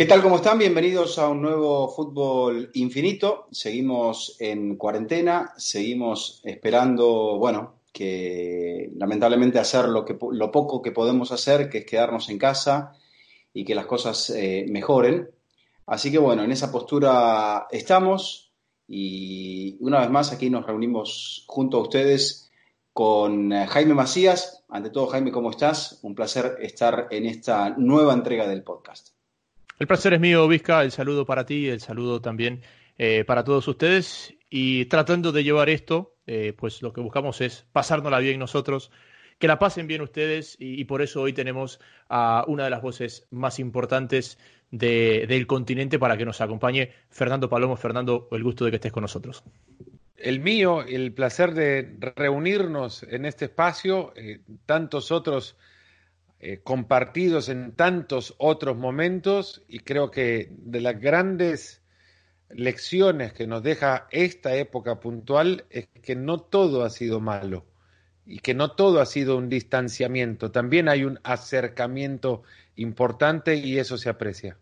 ¿Qué tal? ¿Cómo están? Bienvenidos a un nuevo Fútbol Infinito. Seguimos en cuarentena, seguimos esperando, bueno, que lamentablemente hacer lo, poco que podemos hacer, que es quedarnos en casa y que las cosas eh, mejoren. Así que bueno, en esa postura estamos y una vez más aquí nos reunimos junto a ustedes con eh, Jaime Macías. Ante todo, Jaime, ¿cómo estás? Un placer estar en esta nueva entrega del podcast. El placer es mío, Vizca. El saludo para ti, el saludo también eh, para todos ustedes. Y tratando de llevar esto, eh, pues lo que buscamos es pasárnosla bien nosotros, que la pasen bien ustedes. Y, por eso hoy tenemos a una de las voces más importantes del continente para que nos acompañe, Fernando Palomo. Fernando, el gusto de que estés con nosotros. El mío, el placer de reunirnos en este espacio, eh, tantos otros eh, compartidos en tantos otros momentos y creo que de las grandes lecciones que nos deja esta época puntual es que no todo ha sido malo y que no todo ha sido un distanciamiento, también hay un acercamiento importante y eso se aprecia.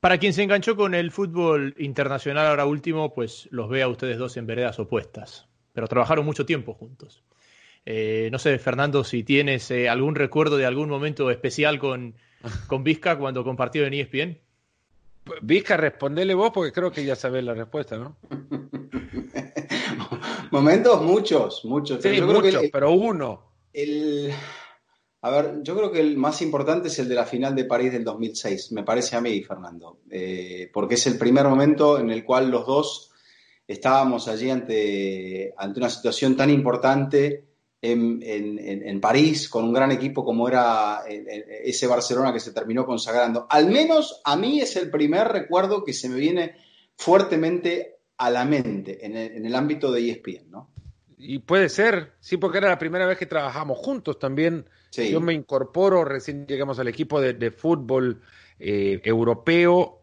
Para quien se enganchó con el fútbol internacional ahora último, pues los ve a ustedes dos en veredas opuestas, pero trabajaron mucho tiempo juntos. Eh, no sé, Fernando, si tienes eh, algún recuerdo de algún momento especial con, con Vizca cuando compartió en ESPN. Vizca, respondele vos porque creo que ya sabés la respuesta, ¿no? Momentos muchos, muchos. Sí, muchos, pero uno. El, a ver, yo creo que el más importante es el de la final de París del 2006, me parece a mí, Fernando, eh, porque es el primer momento en el cual los dos estábamos allí ante, ante una situación tan importante en, París con un gran equipo como era eh, eh, ese Barcelona que se terminó consagrando. Al menos a mí es el primer recuerdo que se me viene fuertemente a la mente en el, ámbito de ESPN, ¿no? Y puede ser, sí, porque era la primera vez que trabajamos juntos también. Yo me incorporo, recién llegamos al equipo de, fútbol eh, europeo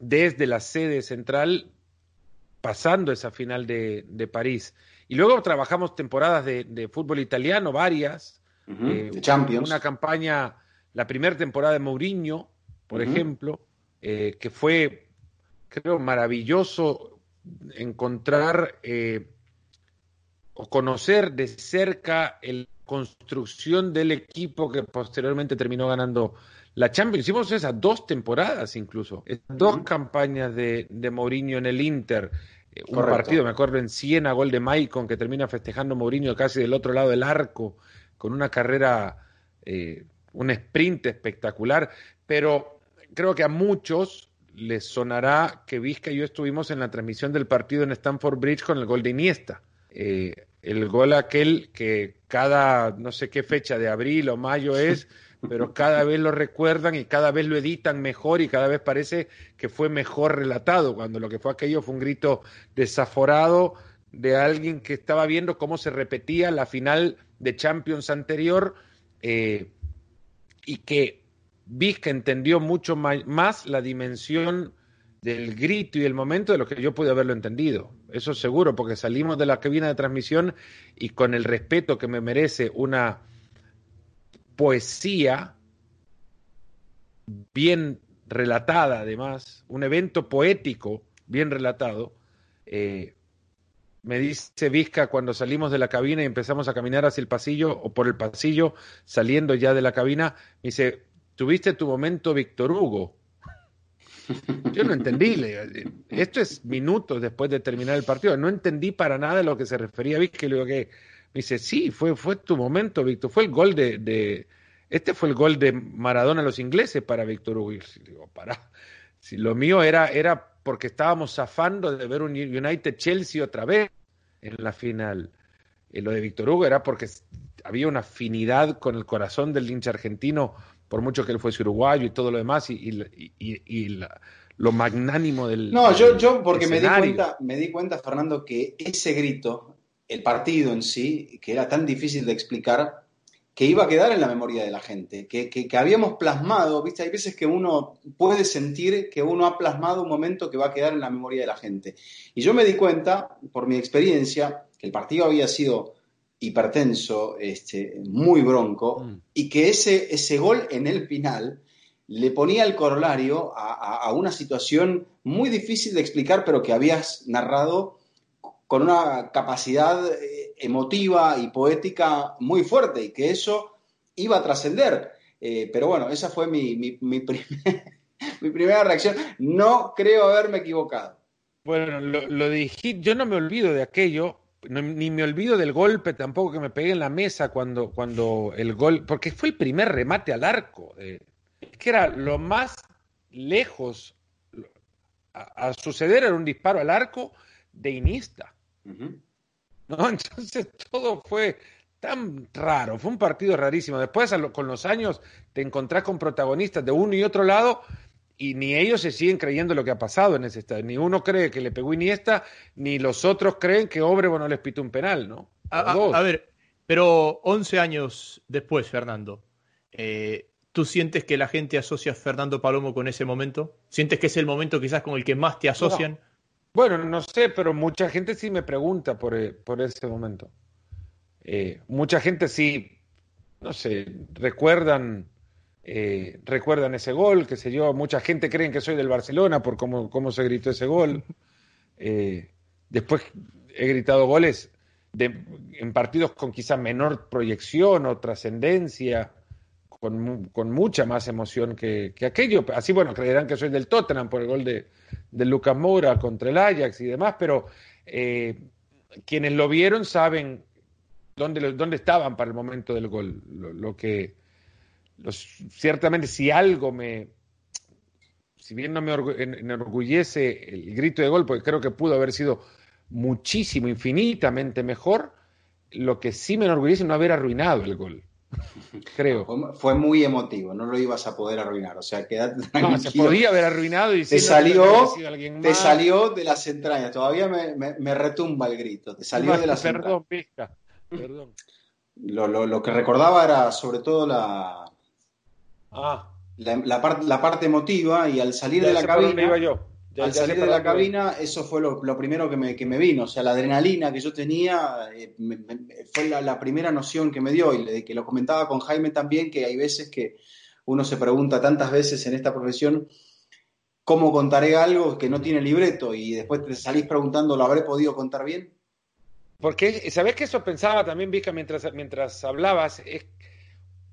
desde la sede central, pasando esa final de, de París. Y luego trabajamos temporadas de, fútbol italiano, varias. Eh, Champions. Una campaña, la primera temporada de Mourinho, por ejemplo, eh, que fue, creo, maravilloso encontrar eh, o conocer de cerca la construcción del equipo que posteriormente terminó ganando la Champions. Hicimos esas dos temporadas incluso, dos campañas de, de Mourinho en el Inter un partido, me acuerdo en Siena, gol de Maicon, que termina festejando Mourinho casi del otro lado del arco, con una carrera, eh, un sprint espectacular, pero creo que a muchos les sonará que Vizca y yo estuvimos en la transmisión del partido en Stamford Bridge con el gol de Iniesta. Eh, el gol aquel que cada no sé qué fecha de abril o mayo es, pero cada vez lo recuerdan y cada vez lo editan mejor y cada vez parece que fue mejor relatado, cuando lo que fue aquello fue un grito desaforado de alguien que estaba viendo cómo se repetía la final de Champions anterior eh, y que Vizca entendió mucho más la dimensión del grito y el momento de lo que yo pude haberlo entendido. Eso seguro, porque salimos de la cabina de transmisión y con el respeto que me merece una poesía bien relatada, además, un evento poético bien relatado. Eh, me dice Vizca cuando salimos de la cabina y empezamos a caminar hacia el pasillo o por el pasillo, saliendo ya de la cabina, me dice, tuviste tu momento Víctor Hugo. Yo no entendí, esto es minutos después de terminar el partido, no entendí para nada a lo que se refería Vizca y le digo que me dice, sí, fue, fue tu momento, Víctor. Fue el gol de, Este fue el gol de Maradona a los ingleses para Víctor Hugo. Y digo, para. Si lo mío era, era porque estábamos zafando de ver un United Chelsea otra vez en la final. Y lo de Víctor Hugo era porque había una afinidad con el corazón del hincha argentino, por mucho que él fuese uruguayo y todo lo demás, y, y, lo magnánimo del. No, yo, yo porque me di, cuenta, me di cuenta, Fernando, que ese grito el partido en sí, que era tan difícil de explicar, que iba a quedar en la memoria de la gente, que, que, habíamos plasmado, viste, hay veces que uno puede sentir que uno ha plasmado un momento que va a quedar en la memoria de la gente. Y yo me di cuenta, por mi experiencia, que el partido había sido hipertenso, este, muy bronco, mm. y que ese, ese gol en el final le ponía el corolario a, una situación muy difícil de explicar, pero que habías narrado con una capacidad eh, emotiva y poética muy fuerte y que eso iba a trascender. Eh, pero bueno, esa fue mi, mi, mi, primera reacción. No creo haberme equivocado. Bueno, lo, lo dije, yo no me olvido de aquello, ni me olvido del golpe tampoco que me pegué en la mesa cuando, cuando el gol, porque fue el primer remate al arco. Eh, que era lo más lejos a, suceder, era un disparo al arco de Inista. ¿No? Entonces todo fue tan raro, fue un partido rarísimo. Después, con los años, te encontrás con protagonistas de uno y otro lado y ni ellos se siguen creyendo lo que ha pasado en ese estadio. Ni uno cree que le pegó Iniesta, ni los otros creen que Obrevo no les pitó un penal, ¿no? A, ver, pero 11 años después, Fernando, eh, ¿tú sientes que la gente asocia a Fernando Palomo con ese momento? ¿Sientes que es el momento quizás con el que más te asocian? Bueno, no sé, pero mucha gente sí me pregunta por, eh, por ese momento. Eh, mucha gente sí, no sé, recuerdan eh, recuerdan ese gol, que sé yo, mucha gente cree que soy del Barcelona por cómo, cómo se gritó ese gol. Eh, después he gritado goles de, en partidos con quizá menor proyección o trascendencia, con, con, mucha más emoción que, que, aquello. Así, bueno, creerán que soy del Tottenham por el gol de, de Lucas Moura contra el Ajax y demás, pero eh, quienes lo vieron saben dónde, dónde estaban para el momento del gol, lo que ciertamente si algo me, si bien no me enorgullece el grito de gol, porque creo que pudo haber sido muchísimo, infinitamente mejor, lo que sí me enorgullece es no haber arruinado el gol. Creo. Fue muy emotivo, no lo ibas a poder arruinar. O sea, tranquilo. No, se podía haber arruinado y te salió, te salió de las entrañas. Todavía me, retumba el grito. Te salió de las perdón, Pizca. Perdón. lo, que recordaba era sobre todo la, Ah. La, parte emotiva y al salir de la cabina. Al salir de la cabina, eso fue lo, primero que me, vino. O sea, la adrenalina que yo tenía eh, fue la, primera noción que me dio. Y que lo comentaba con Jaime también, que hay veces que uno se pregunta tantas veces en esta profesión. ¿Cómo contaré algo que no tiene libreto? Y después te salís preguntando, ¿lo habré podido contar bien? Porque, ¿sabés que eso pensaba también, Vika, mientras, mientras hablabas? Es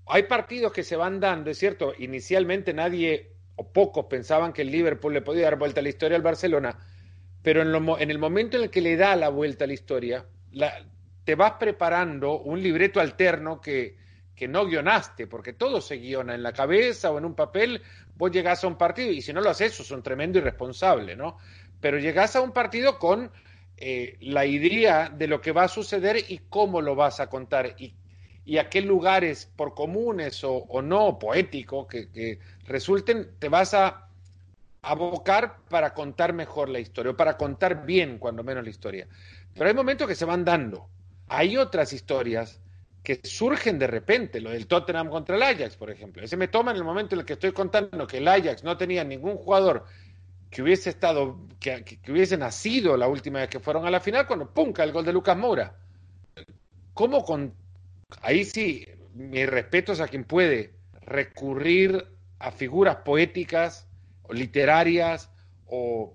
hay partidos que se van dando, es cierto, inicialmente nadie pocos pensaban que el Liverpool le podía dar vuelta a la historia al Barcelona, pero en, el momento en el que le da la vuelta a la historia, te vas preparando un libreto alterno que, que no guionaste, porque todo se guiona en la cabeza o en un papel, vos llegás a un partido y si no lo haces, sos un tremendo irresponsable, ¿no? Pero llegás a un partido con eh, la idea de lo que va a suceder y cómo lo vas a contar y y a qué lugares, por comunes o, no, poéticos, que, resulten, te vas a abocar para contar mejor la historia, o para contar bien, cuando menos, la historia. Pero hay momentos que se van dando. Hay otras historias que surgen de repente, lo del Tottenham contra el Ajax, por ejemplo. Ese me toma en el momento en el que estoy contando que el Ajax no tenía ningún jugador que hubiese estado, que, que hubiese nacido la última vez que fueron a la final, cuando punca el gol de Lucas Moura. ¿Cómo con, ahí sí, mis respetos a quien puede recurrir a figuras poéticas o literarias o,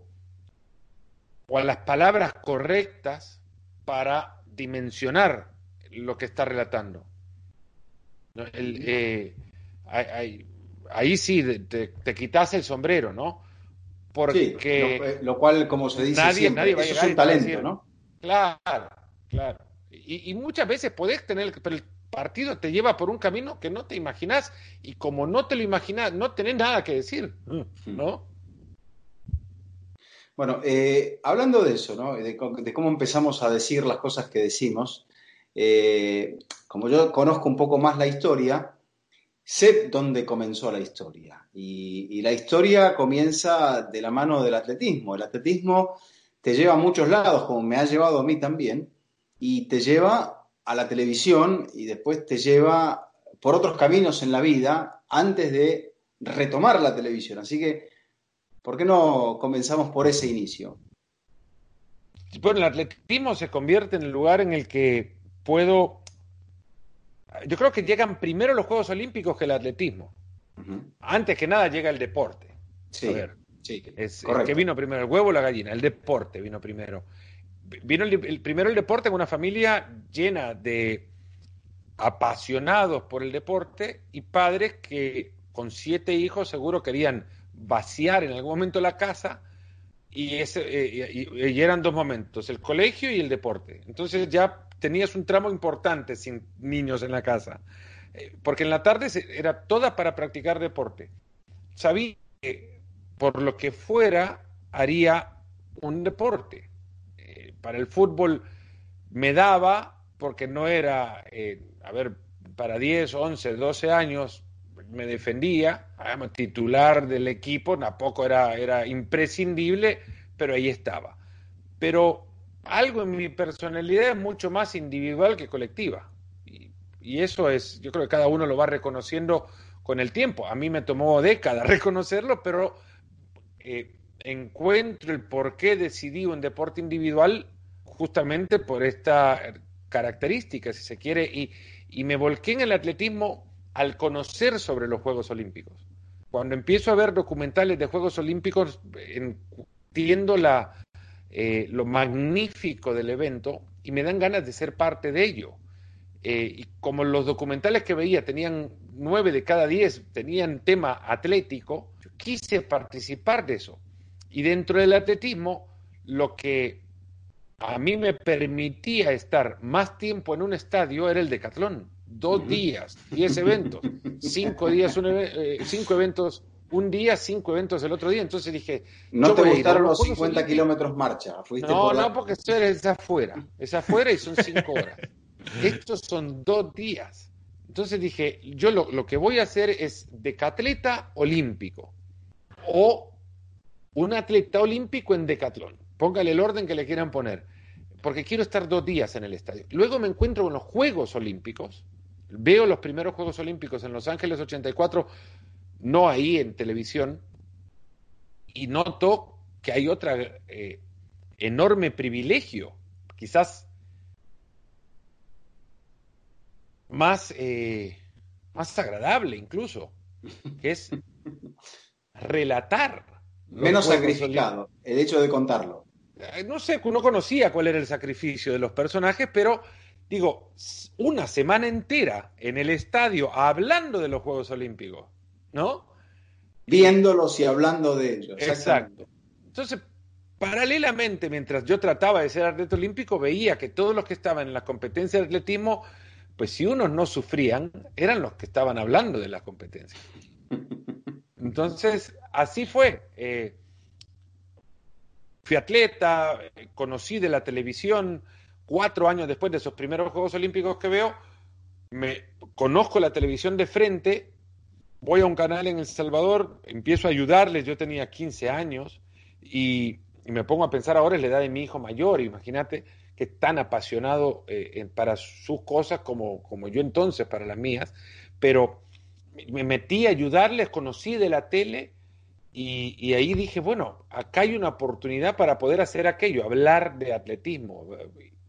a las palabras correctas para dimensionar lo que está relatando. Eh, ahí, sí te, quitas el sombrero, ¿no? Porque eh, lo, cual, como se dice, nadie, nadie va a es un talento, ¿no? Claro, claro. Y, muchas veces podés tener, pero el partido te lleva por un camino que no te imaginas y como no te lo imaginas, no tenés nada que decir, mm. ¿no? Bueno, eh, hablando de eso, ¿no? De, cómo empezamos a decir las cosas que decimos, eh, como yo conozco un poco más la historia, sé dónde comenzó la historia. Y, y, la historia comienza de la mano del atletismo. El atletismo te lleva a muchos lados, como me ha llevado a mí también, y te lleva a la televisión y después te lleva por otros caminos en la vida antes de retomar la televisión. Así que, ¿por qué no comenzamos por ese inicio? Bueno, el atletismo se convierte en el lugar en el que puedo... Yo creo que llegan primero los Juegos Olímpicos que el atletismo. Antes que nada llega el deporte. Sí, sí es, que vino primero? ¿El huevo o la gallina? El deporte vino primero. Vino el, primero el deporte en una familia llena de apasionados por el deporte y padres que con siete hijos seguro querían vaciar en algún momento la casa y, ese, eh, y, eran dos momentos, el colegio y el deporte. Entonces ya tenías un tramo importante sin niños en la casa, eh, porque en la tarde era toda para practicar deporte. Sabía que por lo que fuera haría un deporte. Eh, para el fútbol me daba, porque no era, a ver, para 10, 11, 12 años me defendía, además, titular del equipo, tampoco era, era imprescindible, pero ahí estaba. Pero algo en mi personalidad es mucho más individual que colectiva. Y, eso es, yo creo que cada uno lo va reconociendo con el tiempo. A mí me tomó décadas reconocerlo, pero eh, encuentro el por qué decidí un deporte individual justamente por esta característica, si se quiere, y, me volqué en el atletismo al conocer sobre los Juegos Olímpicos. Cuando empiezo a ver documentales de Juegos Olímpicos, entiendo la, eh, lo magnífico del evento y me dan ganas de ser parte de ello. Eh, y como los documentales que veía tenían nueve de cada diez, tenían tema atlético, quise participar de eso. Y dentro del atletismo, lo que a mí me permitía estar más tiempo en un estadio era el decatlón dos días, diez eventos, cinco días, eh, cinco eventos un día, cinco eventos el otro día. Entonces dije. ¿No te gustaron los 50 kilómetros marcha? no, no, porque esto es afuera. Es afuera y son cinco horas. Estos son dos días. Entonces dije, yo lo, lo que voy a hacer es decatleta olímpico o un atleta olímpico en decatlón. Póngale el orden que le quieran poner, porque quiero estar dos días en el estadio. Luego me encuentro con los Juegos Olímpicos, Veo los primeros Juegos Olímpicos en Los Ángeles 84, no ahí en televisión, y noto que hay otro eh, enorme privilegio, quizás más, eh, más agradable incluso, que es relatar. Menos sacrificado, el hecho de contarlo. Eh, no sé, no conocía cuál era el sacrificio de los personajes, pero digo, una semana entera en el estadio hablando de los Juegos Olímpicos, ¿no? Viéndolos y hablando de ellos. Exacto. Entonces, paralelamente, mientras yo trataba de ser atleta olímpico, veía que todos los que estaban en la competencia de atletismo, pues si unos no sufrían, eran los que estaban hablando de la competencia. Entonces, así fue. Eh, fui atleta, conocí de la televisión, cuatro años después de esos primeros Juegos Olímpicos que veo, me conozco la televisión de frente, voy a un canal en El Salvador, empiezo a ayudarles, yo tenía 15 años y, me pongo a pensar ahora en la edad de mi hijo mayor, imagínate que es tan apasionado eh, para sus cosas como, como yo entonces para las mías, pero me metí a ayudarles, conocí de la tele y, ahí dije, bueno, acá hay una oportunidad para poder hacer aquello, hablar de atletismo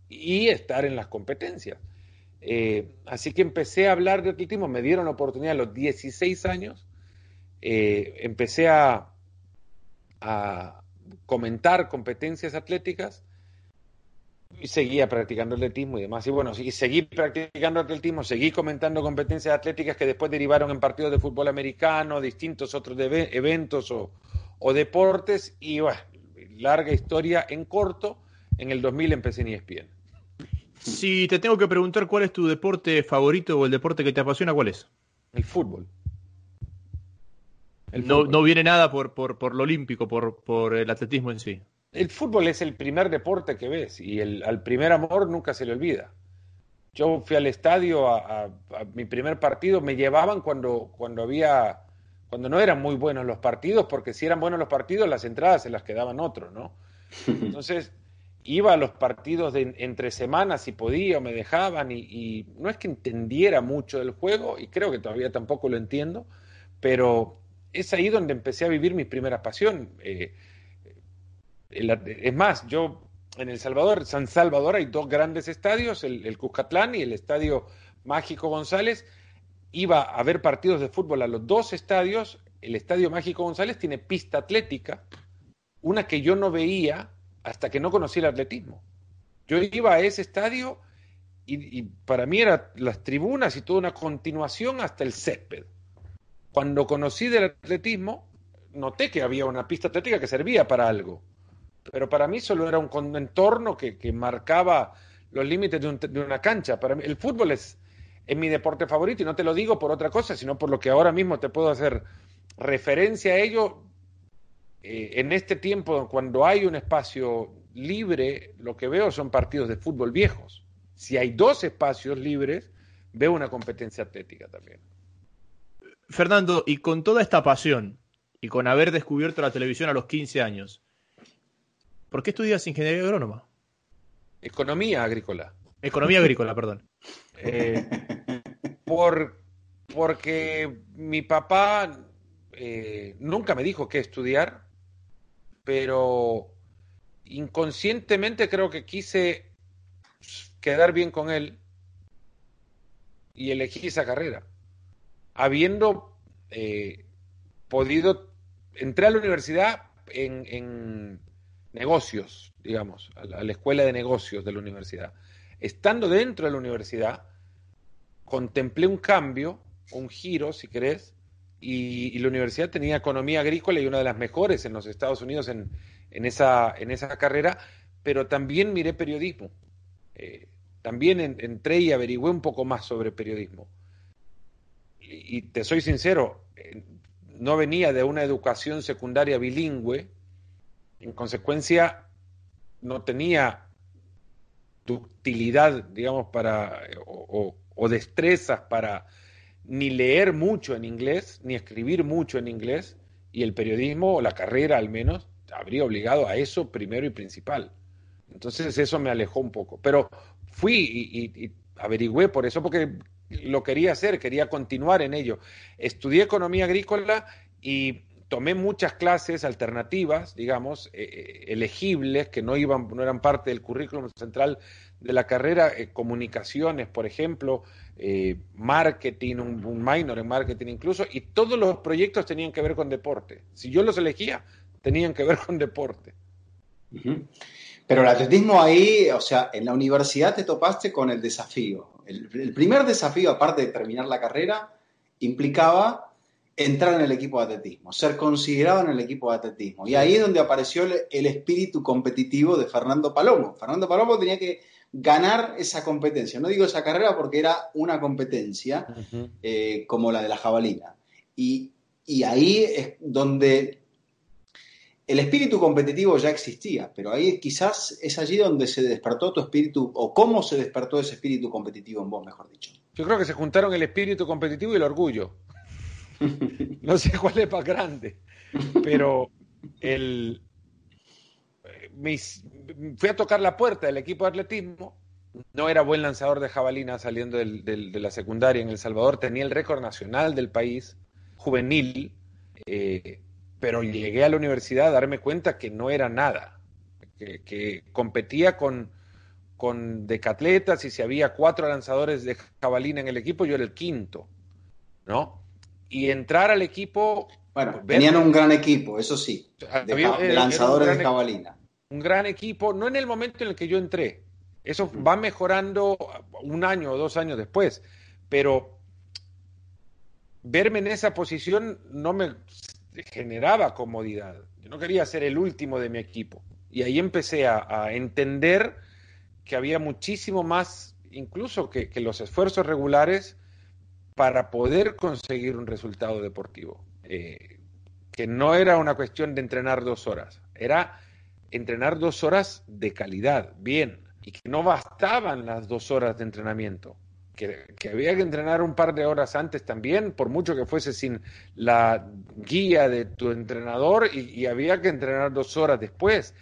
y estar en las competencias. Eh, así que empecé a hablar de atletismo, me dieron la oportunidad a los 16 años, eh, empecé a, a, comentar competencias atléticas y seguía practicando atletismo y demás. Y bueno, y seguí practicando atletismo, seguí comentando competencias atléticas que después derivaron en partidos de fútbol americano, distintos otros eventos o, o deportes y bueno, larga historia en corto. En el 2000 empecé en ESPN. Si te tengo que preguntar cuál es tu deporte favorito o el deporte que te apasiona, ¿cuál es? El fútbol. no, no, viene nada por, por, lo olímpico, por, por, el atletismo en sí. El fútbol es el primer deporte que ves y el, al primer amor nunca se le olvida. Yo fui al estadio a, mi primer partido, me llevaban cuando, cuando había, cuando no eran muy buenos los partidos, porque si eran buenos los partidos, las entradas se las quedaban otros, ¿no? Entonces, iba a los partidos de entre semanas si podía o me dejaban y, no es que entendiera mucho del juego y creo que todavía tampoco lo entiendo, pero es ahí donde empecé a vivir mi primera pasión. Eh, es más, yo en El Salvador, San Salvador hay dos grandes estadios, el, Cuscatlán y el Estadio Mágico González, iba a ver partidos de fútbol a los dos estadios. El Estadio Mágico González tiene pista atlética, una que yo no veía hasta que no conocí el atletismo. Yo iba a ese estadio y, para mí eran las tribunas y toda una continuación hasta el césped. Cuando conocí del atletismo, noté que había una pista atlética que servía para algo, pero para mí solo era un entorno que, marcaba los límites de, una cancha. Para mí, el fútbol es, es mi deporte favorito y no te lo digo por otra cosa, sino por lo que ahora mismo te puedo hacer referencia a ello. Eh, en este tiempo, cuando hay un espacio libre, lo que veo son partidos de fútbol viejos. Si hay dos espacios libres, veo una competencia atlética también. Fernando, y con toda esta pasión y con haber descubierto la televisión a los 15 años, ¿por qué estudias ingeniería agrónoma? Economía agrícola. Economía agrícola, perdón. Eh, por, porque mi papá eh, nunca me dijo qué estudiar, pero inconscientemente creo que quise quedar bien con él y elegí esa carrera. Habiendo eh, podido, entré a la universidad en, negocios, digamos, a la, escuela de negocios de la universidad. Estando dentro de la universidad, contemplé un cambio, un giro, si querés, y, la universidad tenía economía agrícola y una de las mejores en los Estados Unidos en, en, esa, en esa carrera, pero también miré periodismo. Eh, también entré y averigüé un poco más sobre periodismo. Y, te soy sincero, eh, no venía de una educación secundaria bilingüe, en consecuencia no tenía ductilidad, digamos, para, o, destrezas para ni leer mucho en inglés, ni escribir mucho en inglés, y el periodismo, o la carrera al menos, habría obligado a eso primero y principal. Entonces eso me alejó un poco. Pero fui y, averigüé por eso, porque lo quería hacer, quería continuar en ello. Estudié economía agrícola y tomé muchas clases alternativas, digamos, eh, eh, elegibles, que no, iban, no eran parte del currículum central de la carrera, eh, comunicaciones, por ejemplo, marketing, un, minor en marketing incluso, y todos los proyectos tenían que ver con deporte. Si yo los elegía, tenían que ver con deporte. Pero el atletismo ahí, o sea, en la universidad te topaste con el desafío. El, primer desafío, aparte de terminar la carrera, implicaba entrar en el equipo de atletismo, ser considerado en el equipo de atletismo. Y ahí es donde apareció el, espíritu competitivo de Fernando Palomo. Fernando Palomo tenía que ganar esa competencia. No digo esa carrera porque era una competencia eh, como la de la jabalina. Y, y ahí es donde el espíritu competitivo ya existía, pero ahí quizás es allí donde se despertó tu espíritu, o cómo se despertó ese espíritu competitivo en vos, mejor dicho. Yo creo que se juntaron el espíritu competitivo y el orgullo. No sé cuál es más grande, pero el, fui a tocar la puerta del equipo de atletismo. No era buen lanzador de jabalina saliendo de la secundaria en El Salvador. Tenía el récord nacional del país, juvenil. Eh, pero llegué a la universidad a darme cuenta que no era nada, que, competía con, con decatletas y si había cuatro lanzadores de jabalina en el equipo, yo era el quinto, ¿no? Y entrar al equipo... Bueno, tenían un gran equipo, eso sí, de, lanzadores de jabalina. Un gran equipo, no en el momento en el que yo entré, eso va mejorando un año o dos años después, pero verme en esa posición no me generaba comodidad. Yo no quería ser el último de mi equipo. Y ahí empecé a, entender que había muchísimo más, incluso que, los esfuerzos regulares, para poder conseguir un resultado deportivo. Eh, que no era una cuestión de entrenar dos horas, era entrenar dos horas de calidad, bien, y que no bastaban las dos horas de entrenamiento que, había que entrenar un par de horas antes también, por mucho que fuese sin la guía de tu entrenador, y, había que entrenar dos horas después.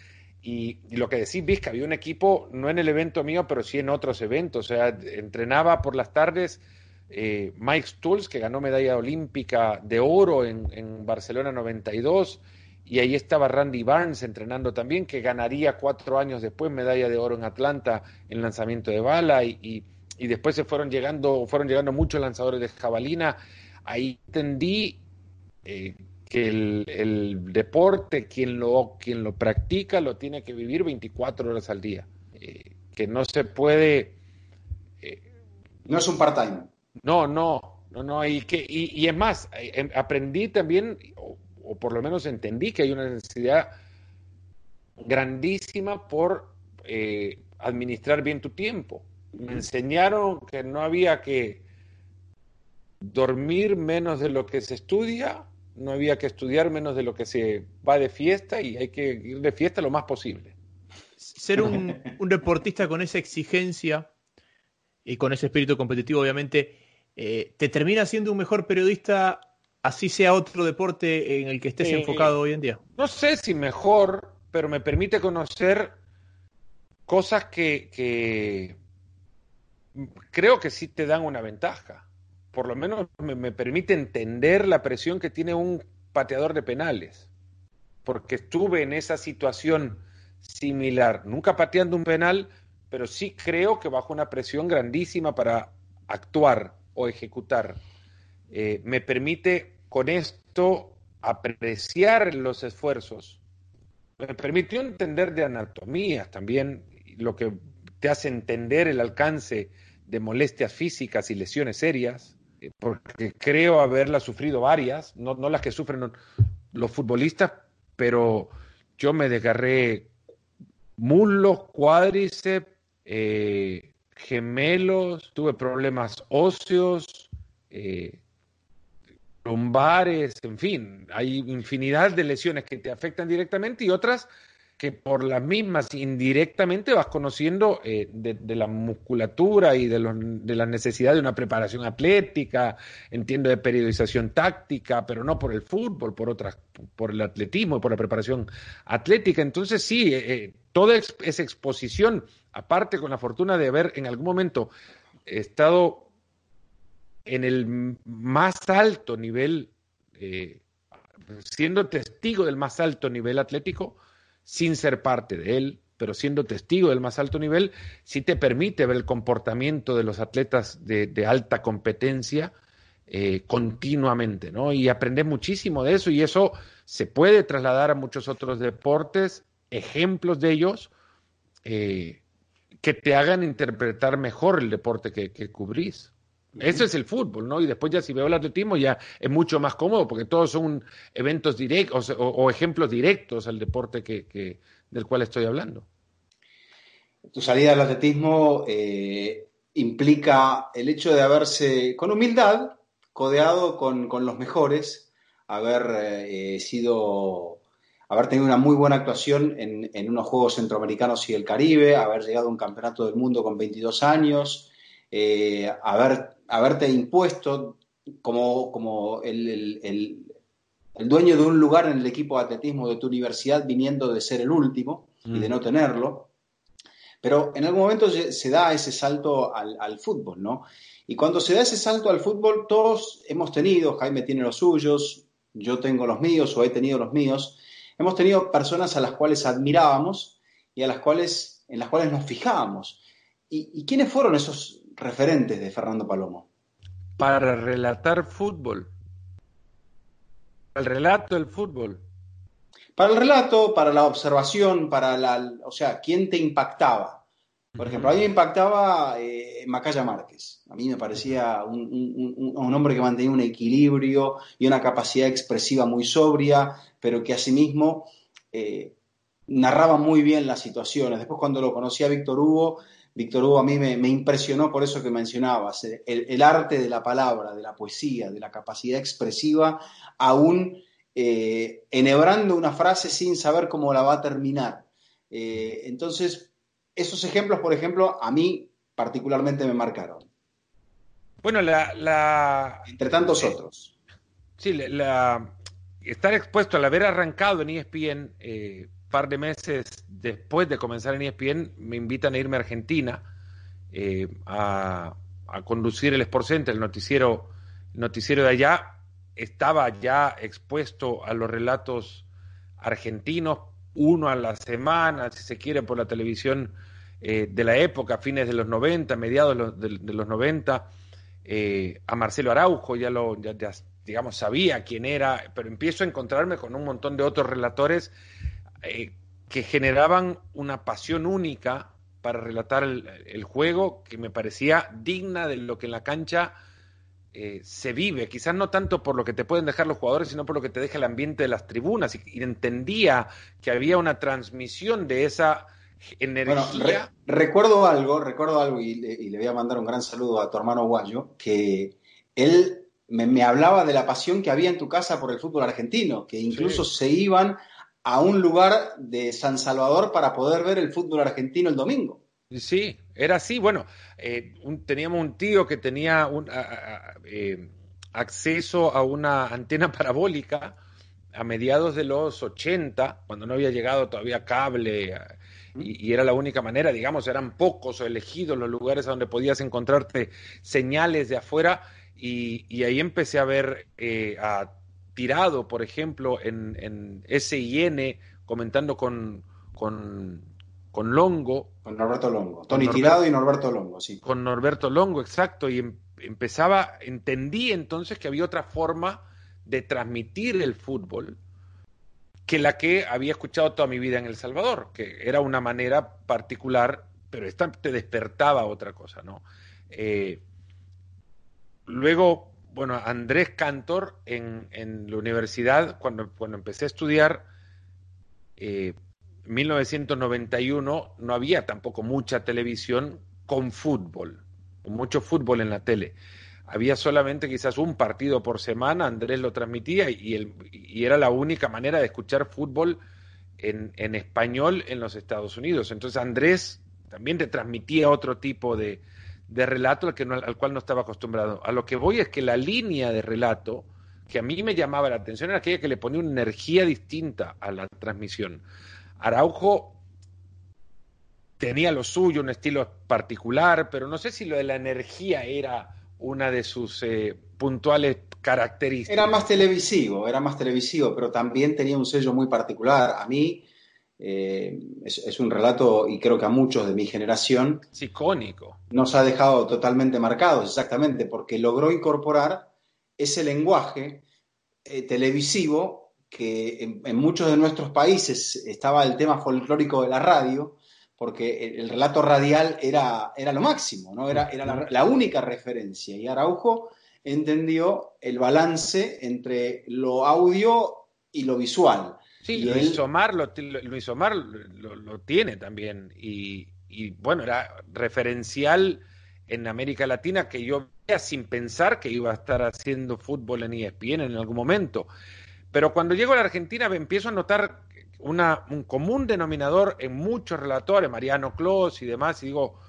Y, lo que decís, Vizca, había un equipo, no en el evento mío, pero sí en otros eventos. O sea, entrenaba por las tardes eh, Mike Stulz, que ganó medalla olímpica de oro en, Barcelona 92, y ahí estaba Randy Barnes entrenando también, que ganaría cuatro años después medalla de oro en Atlanta en lanzamiento de bala, y y después se fueron llegando, fueron llegando muchos lanzadores de jabalina, ahí entendí eh, que el, deporte, quien lo, quien lo practica, lo tiene que vivir 24 horas al día, eh, que no se puede... no es un part-time. No, no, no, no, y, que, y, es más, em, aprendí también, o, o por lo menos entendí que hay una necesidad grandísima por eh, administrar bien tu tiempo. Me enseñaron que no había que dormir menos de lo que se estudia, no había que estudiar menos de lo que se va de fiesta y hay que ir de fiesta lo más posible. Ser un, deportista con esa exigencia y con ese espíritu competitivo, obviamente, eh, te termina siendo un mejor periodista, así sea otro deporte en el que estés enfocado hoy en día. No sé si mejor, pero me permite conocer cosas que, creo que sí te dan una ventaja. Por lo menos me, permite entender la presión que tiene un pateador de penales, porque estuve en esa situación similar, nunca pateando un penal, pero sí creo que bajo una presión grandísima para actuar o ejecutar. Eh, me permite con esto apreciar los esfuerzos. Me permitió entender de anatomías también lo que te hace entender el alcance de molestias físicas y lesiones serias, eh, porque creo haberlas sufrido varias, no, las que sufren los futbolistas, pero yo me desgarré muslos, cuádriceps, eh, gemelos, tuve problemas óseos, eh, lumbares, en fin, hay infinidad de lesiones que te afectan directamente y otras que por las mismas indirectamente vas conociendo eh, de, la musculatura y de, de, la necesidad de una preparación atlética, entiendo de periodización táctica, pero no por el fútbol, por otras, por el atletismo y por la preparación atlética. Entonces sí, eh, eh, toda esa exposición, aparte con la fortuna de haber en algún momento estado en el más alto nivel, siendo testigo del más alto nivel atlético, sin ser parte de él, pero siendo testigo del más alto nivel, sí te permite ver el comportamiento de los atletas de, alta competencia eh, continuamente, ¿no? Y aprendes muchísimo de eso y eso se puede trasladar a muchos otros deportes, ejemplos de ellos, eh, que te hagan interpretar mejor el deporte que, que cubrís. Eso es el fútbol, ¿no? Y después ya si veo el atletismo ya es mucho más cómodo porque todos son eventos directos o, ejemplos directos al deporte que, del cual estoy hablando. Tu salida al atletismo eh, implica el hecho de haberse, con humildad, codeado con, los mejores, haber eh, sido, haber tenido una muy buena actuación en, en unos Juegos Centroamericanos y el Caribe, haber llegado a un campeonato del mundo con 22 años, eh, haber, haberte impuesto como, como el, dueño de un lugar en el equipo de atletismo de tu universidad viniendo de ser el último y de mm. no tenerlo. Pero en algún momento se, da ese salto al, fútbol, ¿no? Y cuando se da ese salto al fútbol, todos hemos tenido, Jaime tiene los suyos, yo tengo los míos o he tenido los míos, hemos tenido personas a las cuales admirábamos y a las cuales, en las cuales nos fijábamos. y quiénes fueron esos referentes de Fernando Palomo? Para relatar fútbol. El relato del fútbol. Para el relato, para la observación, para la. O sea, ¿quién te impactaba? Por ejemplo, a mí me impactaba eh, Macaya Márquez. A mí me parecía un, hombre que mantenía un equilibrio y una capacidad expresiva muy sobria, pero que asimismo eh, narraba muy bien las situaciones. Después, cuando lo conocí a Víctor Hugo, Víctor Hugo a mí me, impresionó por eso que mencionabas, eh, el, arte de la palabra, de la poesía, de la capacidad expresiva, aún eh, enhebrando una frase sin saber cómo la va a terminar. Eh, entonces, esos ejemplos, por ejemplo, a mí particularmente me marcaron. Bueno, la... Entre tantos otros. Sí, la, estar expuesto al haber arrancado en ESPN par de meses después de comenzar en ESPN, me invitan a irme a Argentina eh, a, conducir el Sport Center, el noticiero, noticiero de allá. Estaba ya expuesto a los relatos argentinos, uno a la semana, si se quiere, por la televisión eh, de la época, fines de los 90, mediados de los, 90, eh, a Marcelo Araujo, ya lo, ya, digamos, sabía quién era, pero empiezo a encontrarme con un montón de otros relatores que generaban una pasión única para relatar el, juego que me parecía digna de lo que en la cancha eh, se vive, quizás no tanto por lo que te pueden dejar los jugadores, sino por lo que te deja el ambiente de las tribunas. Y, entendía que había una transmisión de esa energía. recuerdo algo, recuerdo algo, y le, voy a mandar un gran saludo a tu hermano Guayo, que él me, hablaba de la pasión que había en tu casa por el fútbol argentino, que incluso se iban a un lugar de San Salvador para poder ver el fútbol argentino el domingo. Sí, era así. Bueno, eh, teníamos un tío que tenía un, eh, acceso a una antena parabólica a mediados de los 80, cuando no había llegado todavía cable y, era la única manera, digamos, eran pocos o elegidos los lugares donde podías encontrarte señales de afuera y, ahí empecé a ver eh, a tirado, por ejemplo, en, en SIN, comentando con, con, Longo. Con Norberto Longo. Tony Tirado y Norberto Longo, sí. Con Norberto Longo, exacto. Y em, empezaba, entendí entonces que había otra forma de transmitir el fútbol que la que había escuchado toda mi vida en El Salvador, que era una manera particular, pero esta te despertaba otra cosa, ¿no? Eh, luego bueno, Andrés Cantor en, en la universidad, cuando, cuando empecé a estudiar, eh, 1991, no había tampoco mucha televisión con fútbol, mucho fútbol en la tele. Había solamente quizás un partido por semana, Andrés lo transmitía y, el, y era la única manera de escuchar fútbol en, en español en los Estados Unidos. Entonces Andrés también te transmitía otro tipo de, de relato al, que al cual no estaba acostumbrado. A lo que voy es que la línea de relato que a mí me llamaba la atención era aquella que le ponía una energía distinta a la transmisión. Araujo tenía lo suyo, un estilo particular, pero no sé si lo de la energía era una de sus eh, puntuales características. Era más televisivo, era más televisivo, pero también tenía un sello muy particular. A mí eh, es, un relato, y creo que a muchos de mi generación. Es icónico. Nos ha dejado totalmente marcados, exactamente, porque logró incorporar ese lenguaje eh, televisivo que en, muchos de nuestros países estaba el tema folclórico de la radio, porque el, relato radial era, era, lo máximo, ¿no? era, era la, la única referencia. Y Araujo entendió el balance entre lo audio y lo visual Sí, Luis, Omar lo, Luis Omar lo, tiene también. Y, bueno, era referencial en América Latina que yo veía sin pensar que iba a estar haciendo fútbol en ESPN en algún momento. Pero cuando llego a la Argentina me empiezo a notar una, un común denominador en muchos relatores, Mariano Clos y demás, y digo,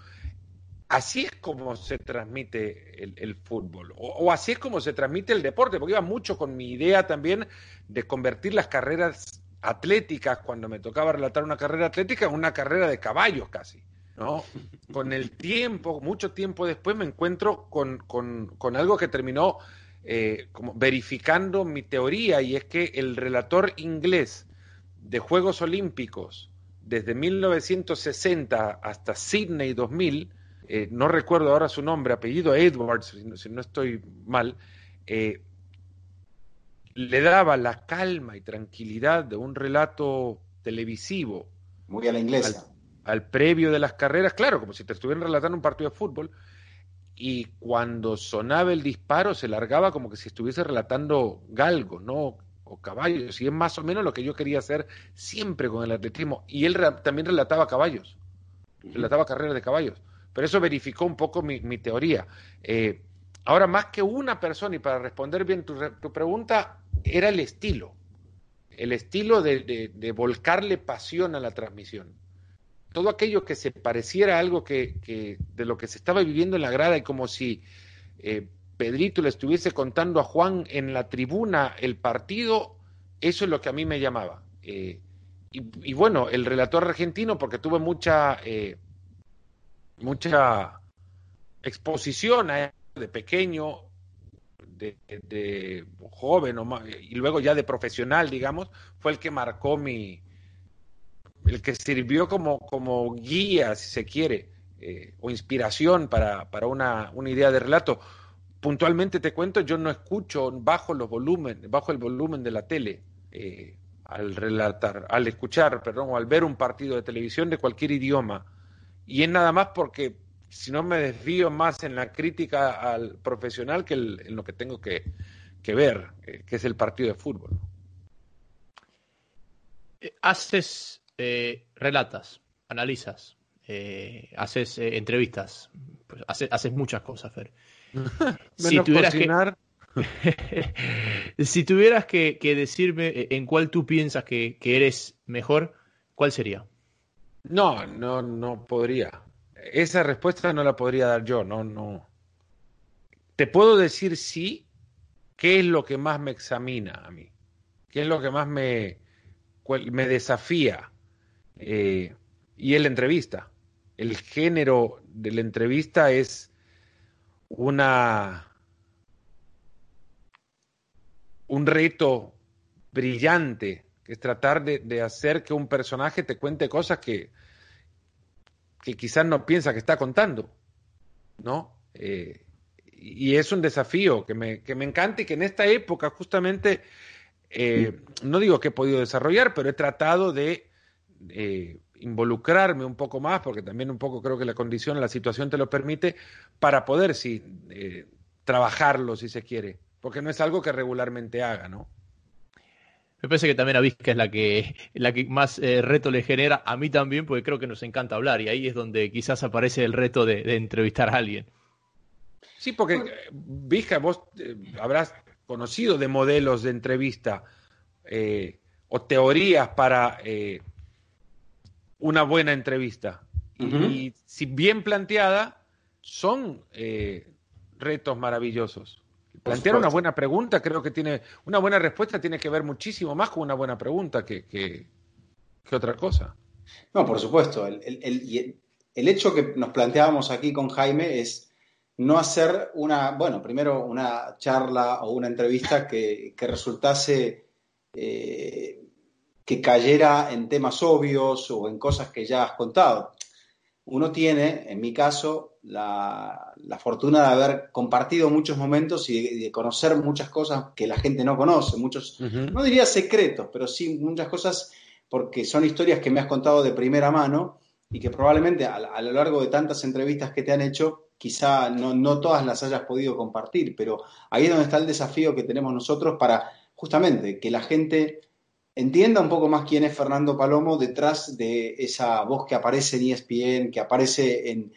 así es como se transmite el, fútbol, o, así es como se transmite el deporte, porque iba mucho con mi idea también de convertir las carreras atléticas, cuando me tocaba relatar una carrera atlética, una carrera de caballos casi. ¿no? Con el tiempo, mucho tiempo después, me encuentro con, con, algo que terminó eh, como verificando mi teoría, y es que el relator inglés de Juegos Olímpicos, desde 1960 hasta Sydney 2000, eh, no recuerdo ahora su nombre, apellido Edwards, si no, estoy mal, eh, le daba la calma y tranquilidad de un relato televisivo. Muy a la inglesa. Al, previo de las carreras, claro, como si te estuvieran relatando un partido de fútbol. Y cuando sonaba el disparo, se largaba como que si estuviese relatando galgos, ¿no? O caballos. Y es más o menos lo que yo quería hacer siempre con el atletismo. Y él también relataba caballos. Relataba carreras de caballos. Pero eso verificó un poco mi, teoría. Eh, ahora, más que una persona, y para responder bien tu, tu pregunta, era el estilo, el estilo de, volcarle pasión a la transmisión. Todo aquello que se pareciera a algo que, de lo que se estaba viviendo en la grada y como si eh, Pedrito le estuviese contando a Juan en la tribuna el partido, eso es lo que a mí me llamaba. Eh, y, bueno, el relator argentino, porque tuve mucha, eh, mucha exposición a de pequeño, de, joven y luego ya de profesional, digamos, fue el que marcó mi, el que sirvió como, como guía, si se quiere, eh, o inspiración para, para una, idea de relato. Puntualmente te cuento, yo no escucho bajo los volúmenes, bajo el volumen de la tele eh, al relatar, al escuchar, perdón, o al ver un partido de televisión de cualquier idioma. Y es nada más porque si no me desvío más en la crítica al profesional que en lo que tengo que, que ver, eh, que es el partido de fútbol. Haces, relatas, analizas, eh, haces eh, entrevistas, pues, haces, muchas cosas, Fer. si, tuvieras que, si tuvieras que, decirme eh, en cuál tú piensas que, eres mejor, ¿cuál sería? No, no, no podría. Esa respuesta no la podría dar yo, no, no. Te puedo decir sí, qué es lo que más me examina a mí, qué es lo que más me, me desafía. y es la entrevista el género de la entrevista es una un reto brillante, que es tratar de, hacer que un personaje te cuente cosas que, que quizás no piensa que está contando, ¿no? Eh, y es un desafío que me, que me encanta y que en esta época justamente, eh, no digo que he podido desarrollar, pero he tratado de eh, involucrarme un poco más, porque también un poco creo que la condición, la situación te lo permite, para poder, sí, eh, trabajarlo si se quiere, porque no es algo que regularmente haga, ¿no? Me parece que también a Vizca es la que, la que más eh, reto le genera, a mí también, porque creo que nos encanta hablar, y ahí es donde quizás aparece el reto de, entrevistar a alguien. Sí, porque Vizca, vos eh, habrás conocido de modelos de entrevista o teorías para una buena entrevista. Y si bien planteada, son eh, retos maravillosos. Plantear una buena pregunta, creo que tiene, una buena respuesta tiene que ver muchísimo más con una buena pregunta que, que, otra cosa. No, por supuesto. El, el, el, hecho que nos planteábamos aquí con Jaime es no hacer una, bueno, primero una charla o una entrevista que, que resultase eh, que cayera en temas obvios o en cosas que ya has contado. Uno tiene, en mi caso, la, fortuna de haber compartido muchos momentos y de, conocer muchas cosas que la gente no conoce, muchos, no diría secretos, pero sí muchas cosas porque son historias que me has contado de primera mano y que probablemente a, lo largo de tantas entrevistas que te han hecho, quizá no, no todas las hayas podido compartir, pero ahí es donde está el desafío que tenemos nosotros para justamente que la gente entienda un poco más quién es Fernando Palomo detrás de esa voz que aparece en ESPN, que aparece en,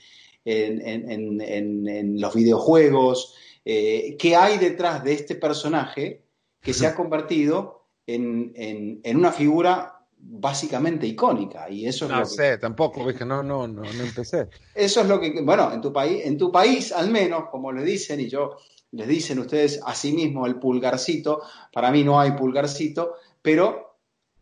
los videojuegos, eh, qué hay detrás de este personaje que se ha convertido en, una figura básicamente icónica y eso es no sé tampoco no no no no empecé. Eso es lo que bueno en tu país en tu país al menos como le dicen y yo les dicen ustedes a sí mismo el pulgarcito para mí no hay pulgarcito pero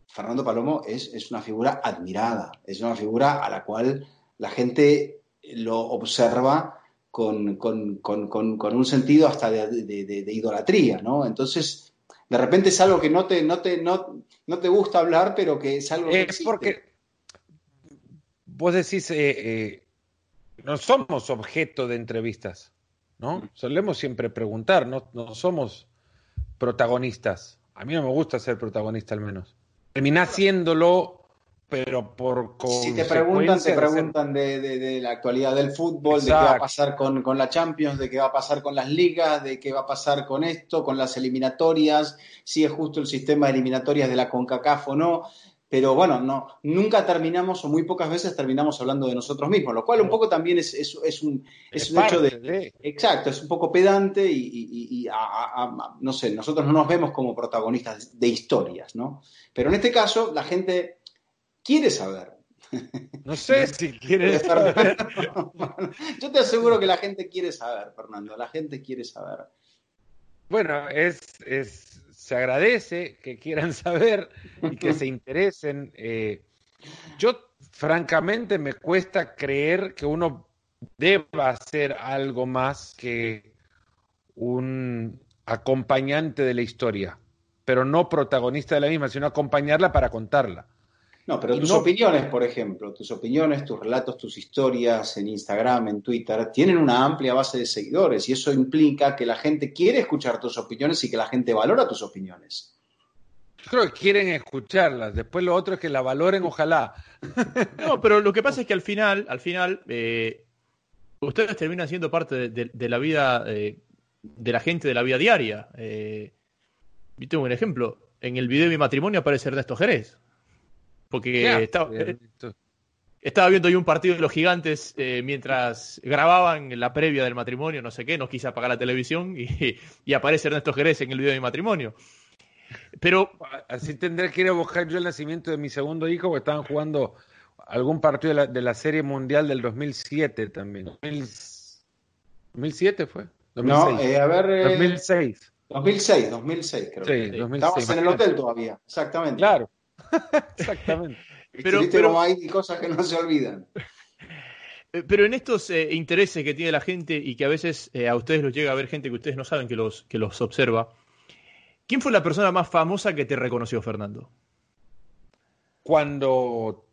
Fernando Palomo es, una figura admirada, es una figura a la cual la gente lo observa con, un sentido hasta de, idolatría, ¿no? Entonces, de repente es algo que no te, no te, no, te gusta hablar, pero que es algo que Es porque vos decís, eh, eh, no somos objeto de entrevistas, ¿no? Mm. Solemos siempre preguntar, no, no somos protagonistas. A mí no me gusta ser protagonista al menos termina haciéndolo, pero por Si te preguntan, te preguntan de, la actualidad del fútbol, de qué va a pasar con, la Champions, de qué va a pasar con las ligas, de qué va a pasar con esto, con las eliminatorias, si es justo el sistema de eliminatorias de la CONCACAF o no pero bueno, no, nunca terminamos o muy pocas veces terminamos hablando de nosotros mismos, lo cual un poco también es, es, un, es un hecho de, Exacto, es un poco pedante y, no sé, nosotros no nos vemos como protagonistas de historias, ¿no? Pero en este caso la gente quiere saber. No sé si quiere saber. Yo te aseguro que la gente quiere saber, Fernando, la gente quiere saber. Bueno, es, es se agradece que quieran saber y que se interesen. Eh, yo, francamente, me cuesta creer que uno deba hacer algo más que un acompañante de la historia, pero no protagonista de la misma, sino acompañarla para contarla. No, pero tus opiniones, por ejemplo, tus opiniones, tus relatos, tus historias en Instagram, en Twitter, tienen una amplia base de seguidores y eso implica que la gente quiere escuchar tus opiniones y que la gente valora tus opiniones. Yo creo que quieren escucharlas, después lo otro es que la valoren, ojalá. No, pero lo que pasa es que al final, al final, eh, ustedes terminan siendo parte de, la vida eh, de la gente de la vida diaria. Eh, yo tengo un ejemplo. En el video de mi matrimonio aparece Ernesto Jerez. Porque estaba, estaba, viendo yo un partido de los gigantes eh, mientras grababan la previa del matrimonio, no sé qué, no quise apagar la televisión y, aparece Ernesto Jerez en el video de mi matrimonio. Pero así tendré que ir a buscar yo el nacimiento de mi segundo hijo, que estaban jugando algún partido de la, de la Serie Mundial del 2007 también. 2007 fue. No, eh, a ver. 2006. 2006, 2006 creo. Sí, 2006. Estabas en el hotel todavía, exactamente. Claro. Exactamente. pero, pero hay cosas que no se olvidan. Eh, pero en estos eh, intereses que tiene la gente y que a veces eh, a ustedes los llega a ver gente que ustedes no saben que los, que los observa, ¿quién fue la persona más famosa que te reconoció, Fernando? Cuando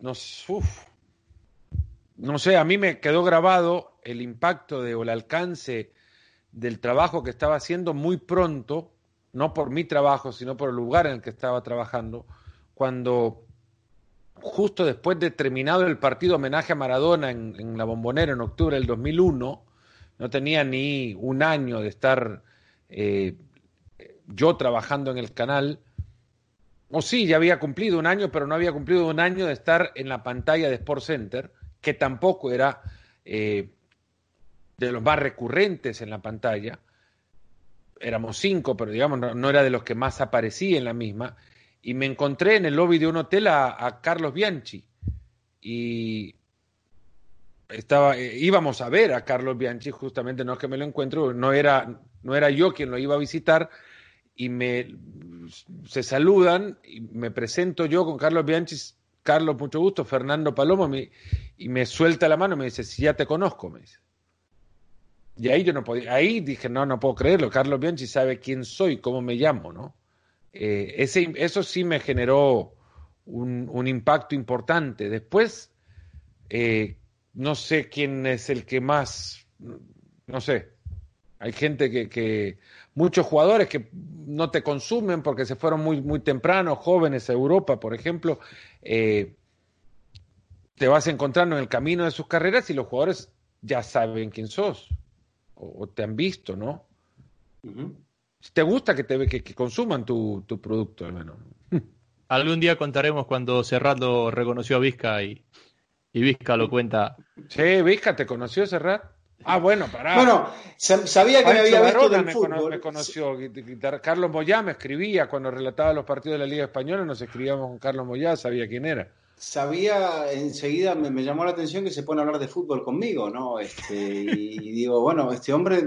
nos, no sé, a mí me quedó grabado el impacto de, o el alcance del trabajo que estaba haciendo muy pronto, no por mi trabajo, sino por el lugar en el que estaba trabajando, cuando justo después de terminado el partido homenaje a Maradona en, la Bombonera en octubre del 2001, no tenía ni un año de estar eh, yo trabajando en el canal, o sí, ya había cumplido un año, pero no había cumplido un año de estar en la pantalla de Sport Center, que tampoco era eh, de los más recurrentes en la pantalla. Éramos cinco, pero digamos, no era de los que más aparecía en la misma. Y me encontré en el lobby de un hotel a, Carlos Bianchi. Y estaba eh, íbamos a ver a Carlos Bianchi justamente no es que me lo encuentro no era no era yo quien lo iba a visitar. Y me se saludan y me presento yo con Carlos Bianchi. Carlos mucho gusto. Fernando Palomo y me suelta la mano me dice si ya te conozco me dice y ahí yo no podía ahí dije no no puedo creerlo Carlos Bianchi sabe quién soy cómo me llamo no eh, ese, eso sí me generó un, impacto importante. Después, eh, no sé quién es el que más, no sé, hay gente que, muchos jugadores que no te consumen porque se fueron muy, muy temprano, jóvenes a Europa, por ejemplo, eh, te vas encontrando en el camino de sus carreras y los jugadores ya saben quién sos o, te han visto, ¿no? te gusta que te que, que consuman tu, tu producto, hermano. Algún día contaremos cuando Serrat reconoció a Vizca y, y Vizca lo cuenta. Sí, Vizca te conoció Serrat. Ah, bueno, pará. Bueno, sabía que me había visto del me, fútbol. me conoció. Carlos Moyá me escribía cuando relataba los partidos de la Liga Española, nos escribíamos con Carlos Moyá, sabía quién era sabía, enseguida me, llamó la atención que se pone a hablar de fútbol conmigo, ¿no? Este, y, digo, bueno, este hombre,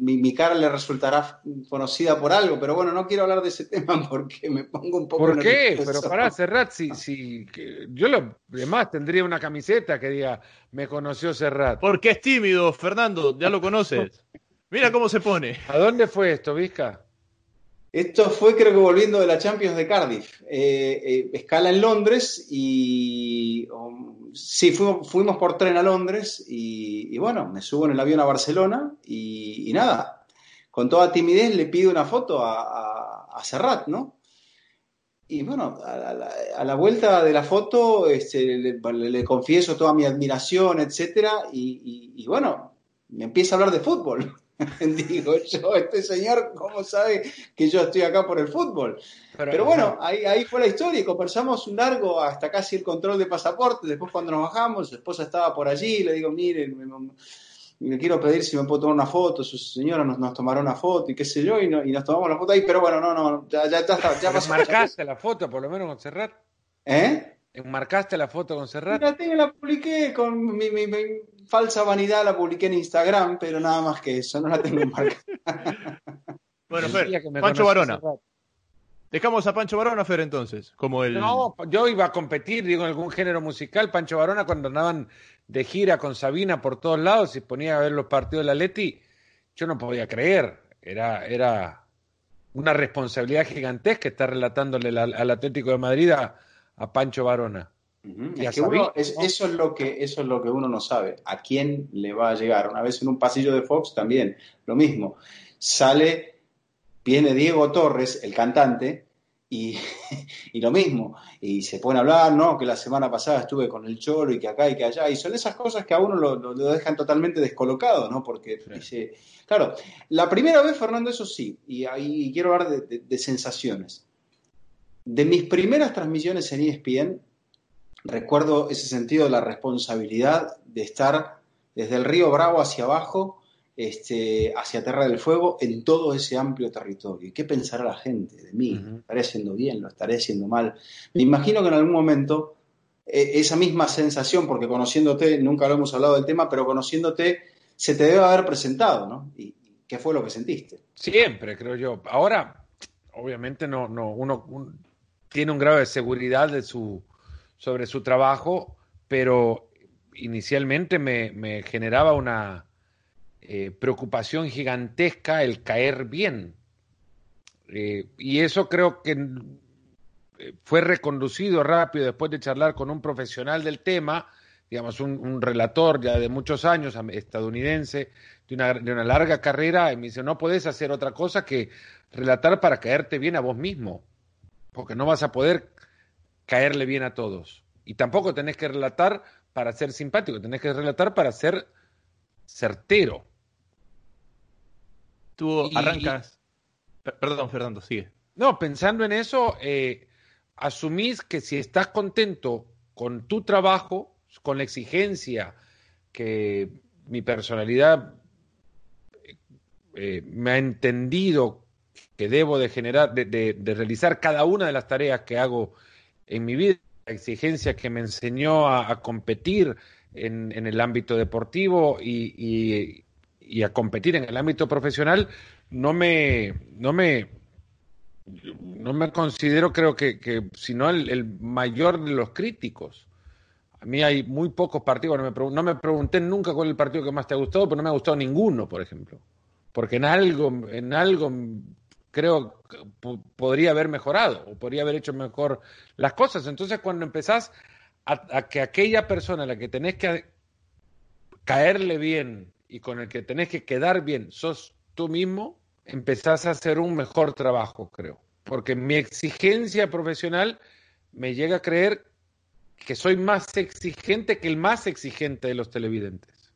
mi, cara le resultará conocida por algo, pero bueno, no quiero hablar de ese tema porque me pongo un poco ¿Por qué? Pero para Serrat, si, si, yo lo, además tendría una camiseta que diga, me conoció Serrat. Porque es tímido, Fernando, ya lo conoces. Mira cómo se pone. ¿A dónde fue esto, Vizca? Esto fue, creo que volviendo de la Champions de Cardiff. Eh, eh, escala en Londres y. Um, sí, fuimos, por tren a Londres y, bueno, me subo en el avión a Barcelona y, nada, con toda timidez le pido una foto a, Serrat, ¿no? Y bueno, a la, vuelta de la foto este, le, confieso toda mi admiración, etcétera, y bueno, me empieza a hablar de fútbol. Digo yo, este señor, ¿cómo sabe que yo estoy acá por el fútbol? Pero, bueno, ahí, ahí fue la historia y conversamos un largo hasta casi el control de pasaporte. Después cuando nos bajamos, su esposa estaba por allí, le digo, miren, me, quiero pedir si me puedo tomar una foto, su señora nos, nos tomará una foto y qué sé yo, y, nos tomamos la foto ahí, pero bueno, no, no, ya, ya, ya, ya pasó. ¿Marcaste la foto por lo menos con Serrat? ¿Eh? ¿Marcaste la foto con Serrat? La tengo, la publiqué con mi, mi, falsa vanidad, la publiqué en Instagram, pero nada más que eso, no la tengo marcada. bueno, Fer, Pancho Barona. Dejamos a Pancho Barona, Fer, entonces, como el... No, yo iba a competir, digo, en algún género musical. Pancho Barona, cuando andaban de gira con Sabina por todos lados y ponía a ver los partidos de la Leti, yo no podía creer. Era, era una responsabilidad gigantesca estar relatándole al, Atlético de Madrid a, a Pancho Eso, es lo que, eso es lo que uno no sabe. ¿A quién le va a llegar? Una vez en un pasillo de Fox también, lo mismo. Sale, viene Diego Torres, el cantante, y, lo mismo, y se pone a hablar, no, que la semana pasada estuve con el cholo y que acá y que allá, y son esas cosas que a uno lo, dejan totalmente descolocado, ¿no? Porque dice, claro, la primera vez, Fernando, eso sí, y ahí quiero hablar de, sensaciones. De mis primeras transmisiones en ESPN, recuerdo ese sentido de la responsabilidad de estar desde el río Bravo hacia abajo, este, hacia Terra del Fuego en todo ese amplio territorio. ¿Y qué pensará la gente de mí? ¿Lo estaré haciendo bien? ¿Lo estaré haciendo mal? Me imagino que en algún momento e, esa misma sensación, porque conociéndote, nunca lo hemos hablado del tema, pero conociéndote se te debe haber presentado, ¿no? ¿Y qué fue lo que sentiste? Siempre, creo yo. Ahora, obviamente no, no, uno tiene un grado de seguridad de su, sobre su trabajo, pero inicialmente me generaba una eh, preocupación gigantesca el caer bien. Eh, y eso creo que eh, fue reconducido rápido después de charlar con un profesional del tema, digamos, un, relator ya de muchos años, estadounidense, de una, de una, larga carrera, y me dice, no puedes hacer otra cosa que relatar para caerte bien a vos mismo, porque no vas a poder caerle bien a todos. Y tampoco tenés que relatar para ser simpático, tenés que relatar para ser certero. Tú arrancas. Perdón, Fernando, sigue. No, pensando en eso, eh, asumís que si estás contento con tu trabajo, con la exigencia que mi personalidad eh, me ha entendido que debo de generar, de, realizar cada una de las tareas que hago en mi vida, la exigencia que me enseñó a, competir en, el ámbito deportivo y, a competir en el ámbito profesional, no me, no me, no me considero, creo que, que sino el, mayor de los críticos. A mí hay muy pocos partidos, no me, no me pregunté nunca cuál es el partido que más te ha gustado, pero no me ha gustado ninguno, por ejemplo. Porque en algo, en algo creo que podría haber mejorado o podría haber hecho mejor las cosas. Entonces, cuando empezás a, que aquella persona a la que tenés que caerle bien y con el que tenés que quedar bien sos tú mismo, empezás a hacer un mejor trabajo, creo. Porque mi exigencia profesional me llega a creer que soy más exigente que el más exigente de los televidentes.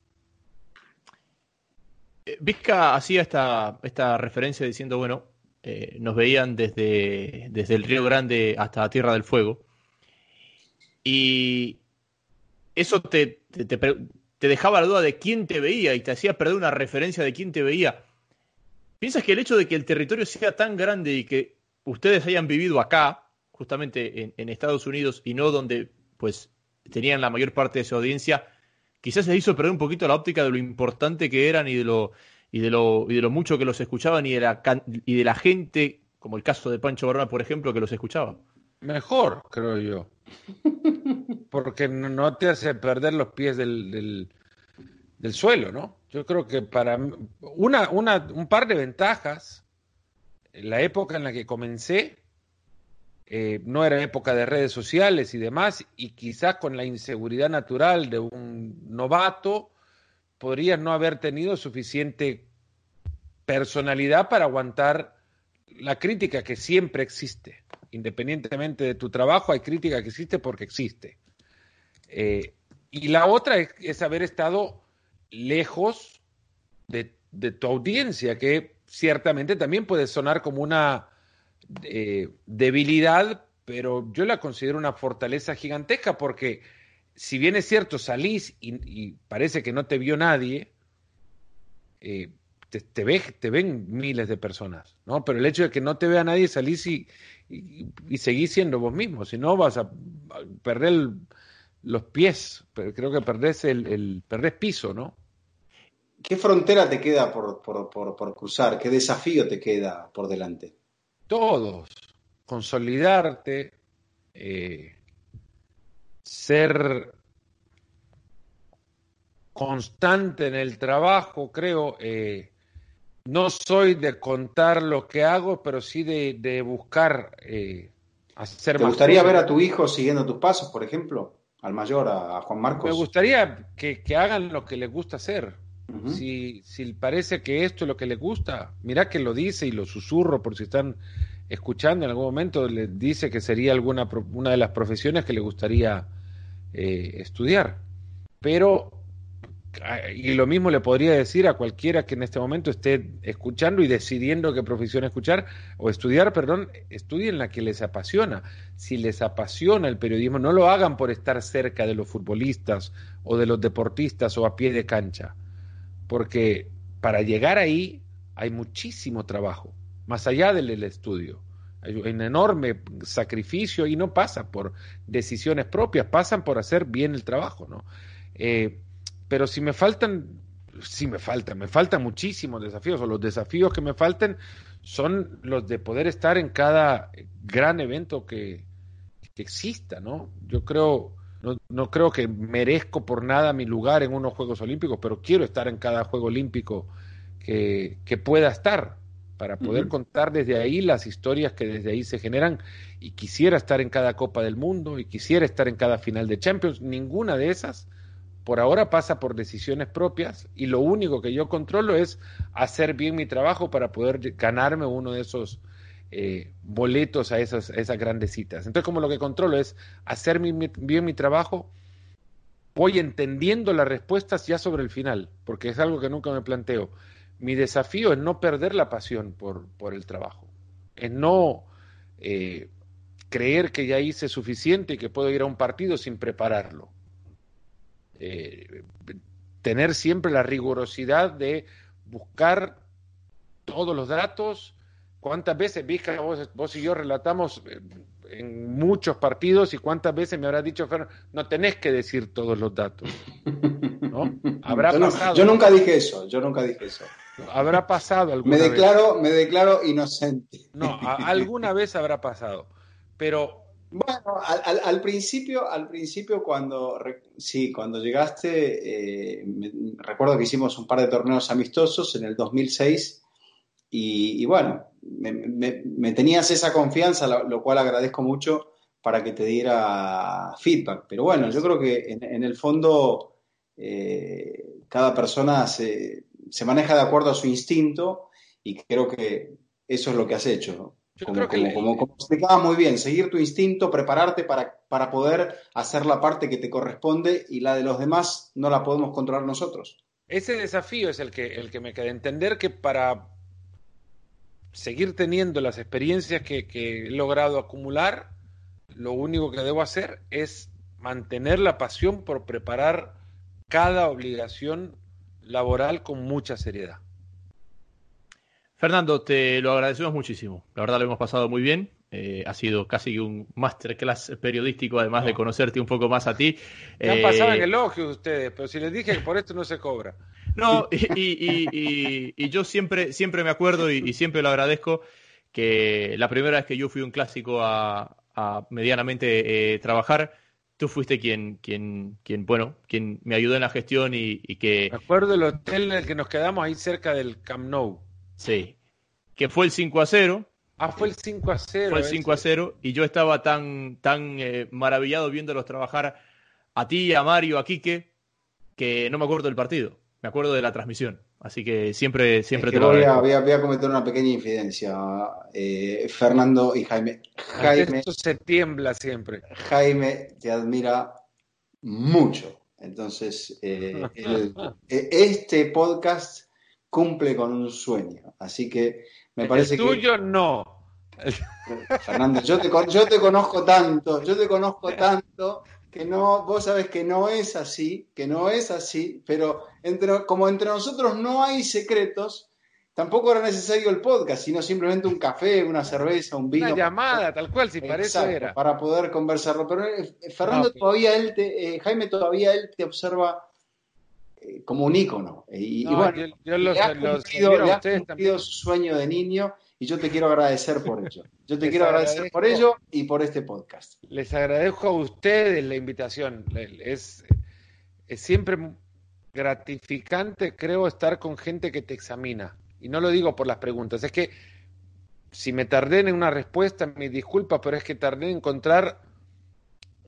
Eh, Vizca hacía esta, esta referencia diciendo, bueno, eh, nos veían desde, desde el Río Grande hasta Tierra del Fuego. Y eso te, te, te dejaba la duda de quién te veía y te hacía perder una referencia de quién te veía. ¿Piensas que el hecho de que el territorio sea tan grande y que ustedes hayan vivido acá, justamente en, Estados Unidos, y no donde pues tenían la mayor parte de su audiencia, quizás les hizo perder un poquito la óptica de lo importante que eran y de lo, y de lo, y de lo mucho que los escuchaban y de, la, y de la gente, como el caso de Pancho Barona, por ejemplo, que los escuchaba? Mejor, creo yo. Porque no te hace perder los pies del, del, suelo, ¿no? Yo creo que para una, una, un par de ventajas, en la época en la que comencé, eh, no era época de redes sociales y demás, y quizás con la inseguridad natural de un novato, podrías no haber tenido suficiente personalidad para aguantar la crítica que siempre existe independientemente de tu trabajo, hay crítica que existe porque existe. Eh, y la otra es, haber estado lejos de, tu audiencia, que ciertamente también puede sonar como una eh, debilidad, pero yo la considero una fortaleza gigantesca porque si bien es cierto, salís y, parece que no te vio nadie, eh, te, te, ven miles de personas, ¿no? Pero el hecho de que no te vea nadie, salís y, y, seguís siendo vos mismo, si no vas a perder los pies, creo que perdés el, el perdés piso, ¿no? ¿Qué frontera te queda por, por, cruzar? ¿Qué desafío te queda por delante? Todos. Consolidarte, eh, ser constante en el trabajo, creo, eh, no soy de contar lo que hago, pero sí de, buscar eh, ¿Te gustaría ver a tu hijo siguiendo tus pasos, por ejemplo? Al mayor, a, Juan Marcos. Me gustaría que, hagan lo que les gusta hacer. si, si parece que esto es lo que les gusta, mira que lo dice y lo susurro por si están escuchando en algún momento, les dice que sería alguna una de las profesiones que le gustaría eh, estudiar. Pero y lo mismo le podría decir a cualquiera que en este momento esté escuchando y decidiendo qué profesión escuchar o estudiar, perdón, estudien la que les apasiona. Si les apasiona el periodismo, no lo hagan por estar cerca de los futbolistas o de los deportistas o a pie de cancha, porque para llegar ahí hay muchísimo trabajo, más allá del, estudio. Hay un enorme sacrificio y no pasa por decisiones propias, pasan por hacer bien el trabajo, ¿no? Eh, pero si me faltan, si me faltan, me faltan muchísimos desafíos, o los desafíos que me faltan son los de poder estar en cada gran evento que, exista, ¿no? Yo creo, no, no, creo que merezco por nada mi lugar en unos Juegos Olímpicos, pero quiero estar en cada Juego Olímpico que, que pueda estar para poder contar desde ahí las historias que desde ahí se generan y quisiera estar en cada Copa del Mundo y quisiera estar en cada final de Champions. Ninguna de esas por ahora pasa por decisiones propias y lo único que yo controlo es hacer bien mi trabajo para poder ganarme uno de esos eh, boletos a esas, esas grandes citas. Entonces, como lo que controlo es hacer bien mi trabajo, voy entendiendo las respuestas ya sobre el final, porque es algo que nunca me planteo. Mi desafío es no perder la pasión por, por el trabajo, es no eh, creer que ya hice suficiente y que puedo ir a un partido sin prepararlo eh, tener siempre la rigurosidad de buscar todos los datos. ¿Cuántas veces, Vizca, vos, y yo relatamos eh, en muchos partidos y cuántas veces me habrá dicho Fer, no tenés que decir todos los datos? ¿No? Habrá yo, pasado. yo nunca dije eso, yo nunca dije eso. Habrá pasado alguna me declaro, Me declaro inocente. No, alguna vez habrá pasado. Pero bueno, al, principio, al principio cuando, sí, cuando llegaste, eh, recuerdo que hicimos un par de torneos amistosos en el 2006 y, bueno, me, tenías esa confianza, lo, cual agradezco mucho para que te diera feedback. Pero bueno, yo creo que en, el fondo eh, cada persona se, se, maneja de acuerdo a su instinto y creo que eso es lo que has hecho como, explicaba muy bien, seguir tu instinto, prepararte para, para poder hacer la parte que te corresponde y la de los demás no la podemos controlar nosotros. Ese desafío es el que, el que me queda. Entender que para seguir teniendo las experiencias que, que he logrado acumular, lo único que debo hacer es mantener la pasión por preparar cada obligación laboral con mucha seriedad. Fernando, te lo agradecemos muchísimo. La verdad lo hemos pasado muy bien. Eh, ha sido casi un masterclass periodístico, además de conocerte un poco más a ti. Me han pasado en eh, elogio ustedes, pero si les dije que por esto no se cobra. No, y, yo siempre, siempre me acuerdo y, siempre lo agradezco que la primera vez que yo fui un clásico a, medianamente eh, trabajar, tú fuiste quien, quien, quien, bueno, quien me ayudó en la gestión y, que... Me acuerdo del hotel en el que nos quedamos ahí cerca del Camp Nou. Sí. Que fue el 5 a 0. Ah, fue el 5 a 0. Fue el 5 a 0 y yo estaba tan, tan eh, maravillado viéndolos trabajar a ti, a Mario, a Quique, que no me acuerdo del partido, me acuerdo de la transmisión. Así que siempre, siempre te lo voy a, voy, a, voy a, cometer una pequeña infidencia, eh, Fernando y Jaime. Jaime. Esto se tiembla siempre. Jaime te admira mucho. Entonces, eh, este podcast cumple con un sueño. Así que me parece el tuyo no. Fernando, yo te, yo te conozco tanto, yo te conozco tanto que no, vos sabes que no es así, que no es así, pero entre, como entre nosotros no hay secretos, tampoco era necesario el podcast, sino simplemente un café, una cerveza, un vino. Una llamada, tal cual, si parece era. Para poder conversarlo. Pero eh, Fernando todavía él te, eh, Jaime todavía él te observa como un ícono. Y, bueno, yo, le has cumplido, su sueño de niño y yo te quiero agradecer por ello. Yo te quiero agradecer por ello y por este podcast. Les agradezco a ustedes la invitación. Es, es siempre gratificante, creo, estar con gente que te examina. Y no lo digo por las preguntas, es que si me tardé en una respuesta, mi disculpa, pero es que tardé en encontrar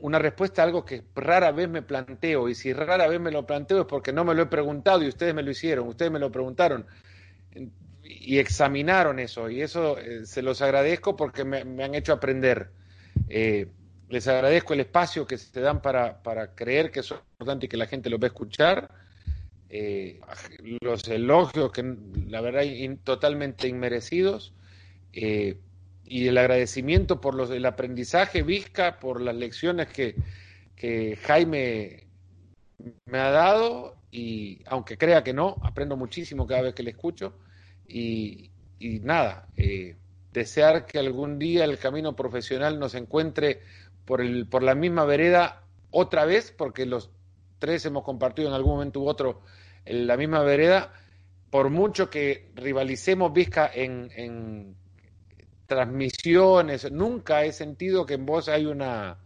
una respuesta a algo que rara vez me planteo. Y si rara vez me lo planteo es porque no me lo he preguntado y ustedes me lo hicieron, ustedes me lo preguntaron y examinaron eso. Y eso eh, se los agradezco porque me, han hecho aprender. Eh, les agradezco el espacio que se dan para, para creer que es importante y que la gente lo va a escuchar. Eh, los elogios que la verdad totalmente inmerecidos y el agradecimiento por los, el aprendizaje Vizca, por las lecciones que, que Jaime me ha dado y aunque crea que no, aprendo muchísimo cada vez que le escucho y, y nada, eh, desear que algún día el camino profesional nos encuentre por, el, por la misma vereda otra vez, porque los tres hemos compartido en algún momento u otro la misma vereda, por mucho que rivalicemos Vizca en transmisiones, nunca he sentido que en vos hay una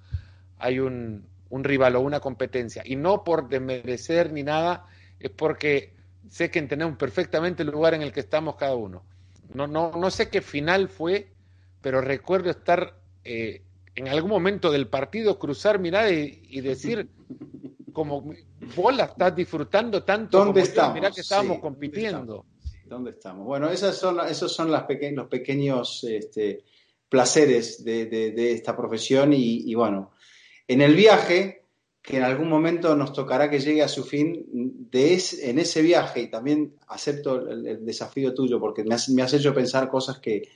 hay un, un rival o una competencia. Y no por desmerecer ni nada, es porque sé que entendemos perfectamente el lugar en el que estamos cada uno. No, no, no sé qué final fue, pero recuerdo estar eh, en algún momento del partido, cruzar mirada y, decir, como vos la estás disfrutando tanto, ¿Dónde estamos? Mirá que estábamos compitiendo. ¿Dónde estamos? Bueno, son, esos son los pequeños este, placeres de, esta profesión y, bueno, en el viaje, que en algún momento nos tocará que llegue a su fin, de en ese viaje, y también acepto el, desafío tuyo, porque me has hecho pensar cosas que,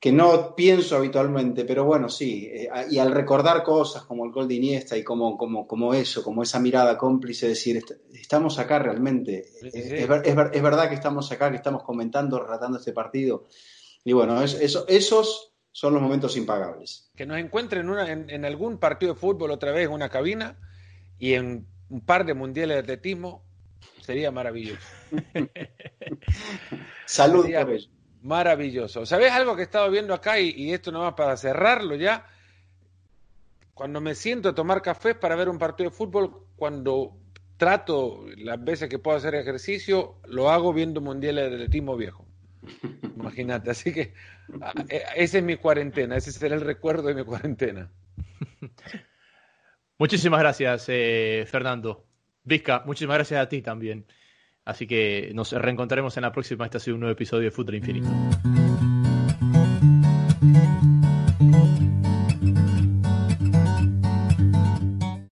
que no pienso habitualmente, pero bueno, sí, eh, y al recordar cosas como el gol de Iniesta y como, como, como eso, como esa mirada cómplice, decir, estamos acá realmente, Es, verdad que estamos acá, que estamos comentando, relatando este partido, y bueno, esos son los momentos impagables. Que nos encuentren en, en, algún partido de fútbol otra vez una cabina y en un par de mundiales de atletismo, sería maravilloso. Salud por ello. Maravilloso. ¿Sabes algo que he estado viendo acá y, esto no va para cerrarlo ya? Cuando me siento a tomar café para ver un partido de fútbol, cuando trato las veces que puedo hacer ejercicio, lo hago viendo mundiales de atletismo viejo. Imagínate, así que e, esa es mi cuarentena, ese será el recuerdo de mi cuarentena. Muchísimas gracias, eh, Fernando. Vizca, muchísimas gracias a ti también. Así que nos reencontraremos en la próxima. Este ha sido un nuevo episodio de Fútbol Infinito.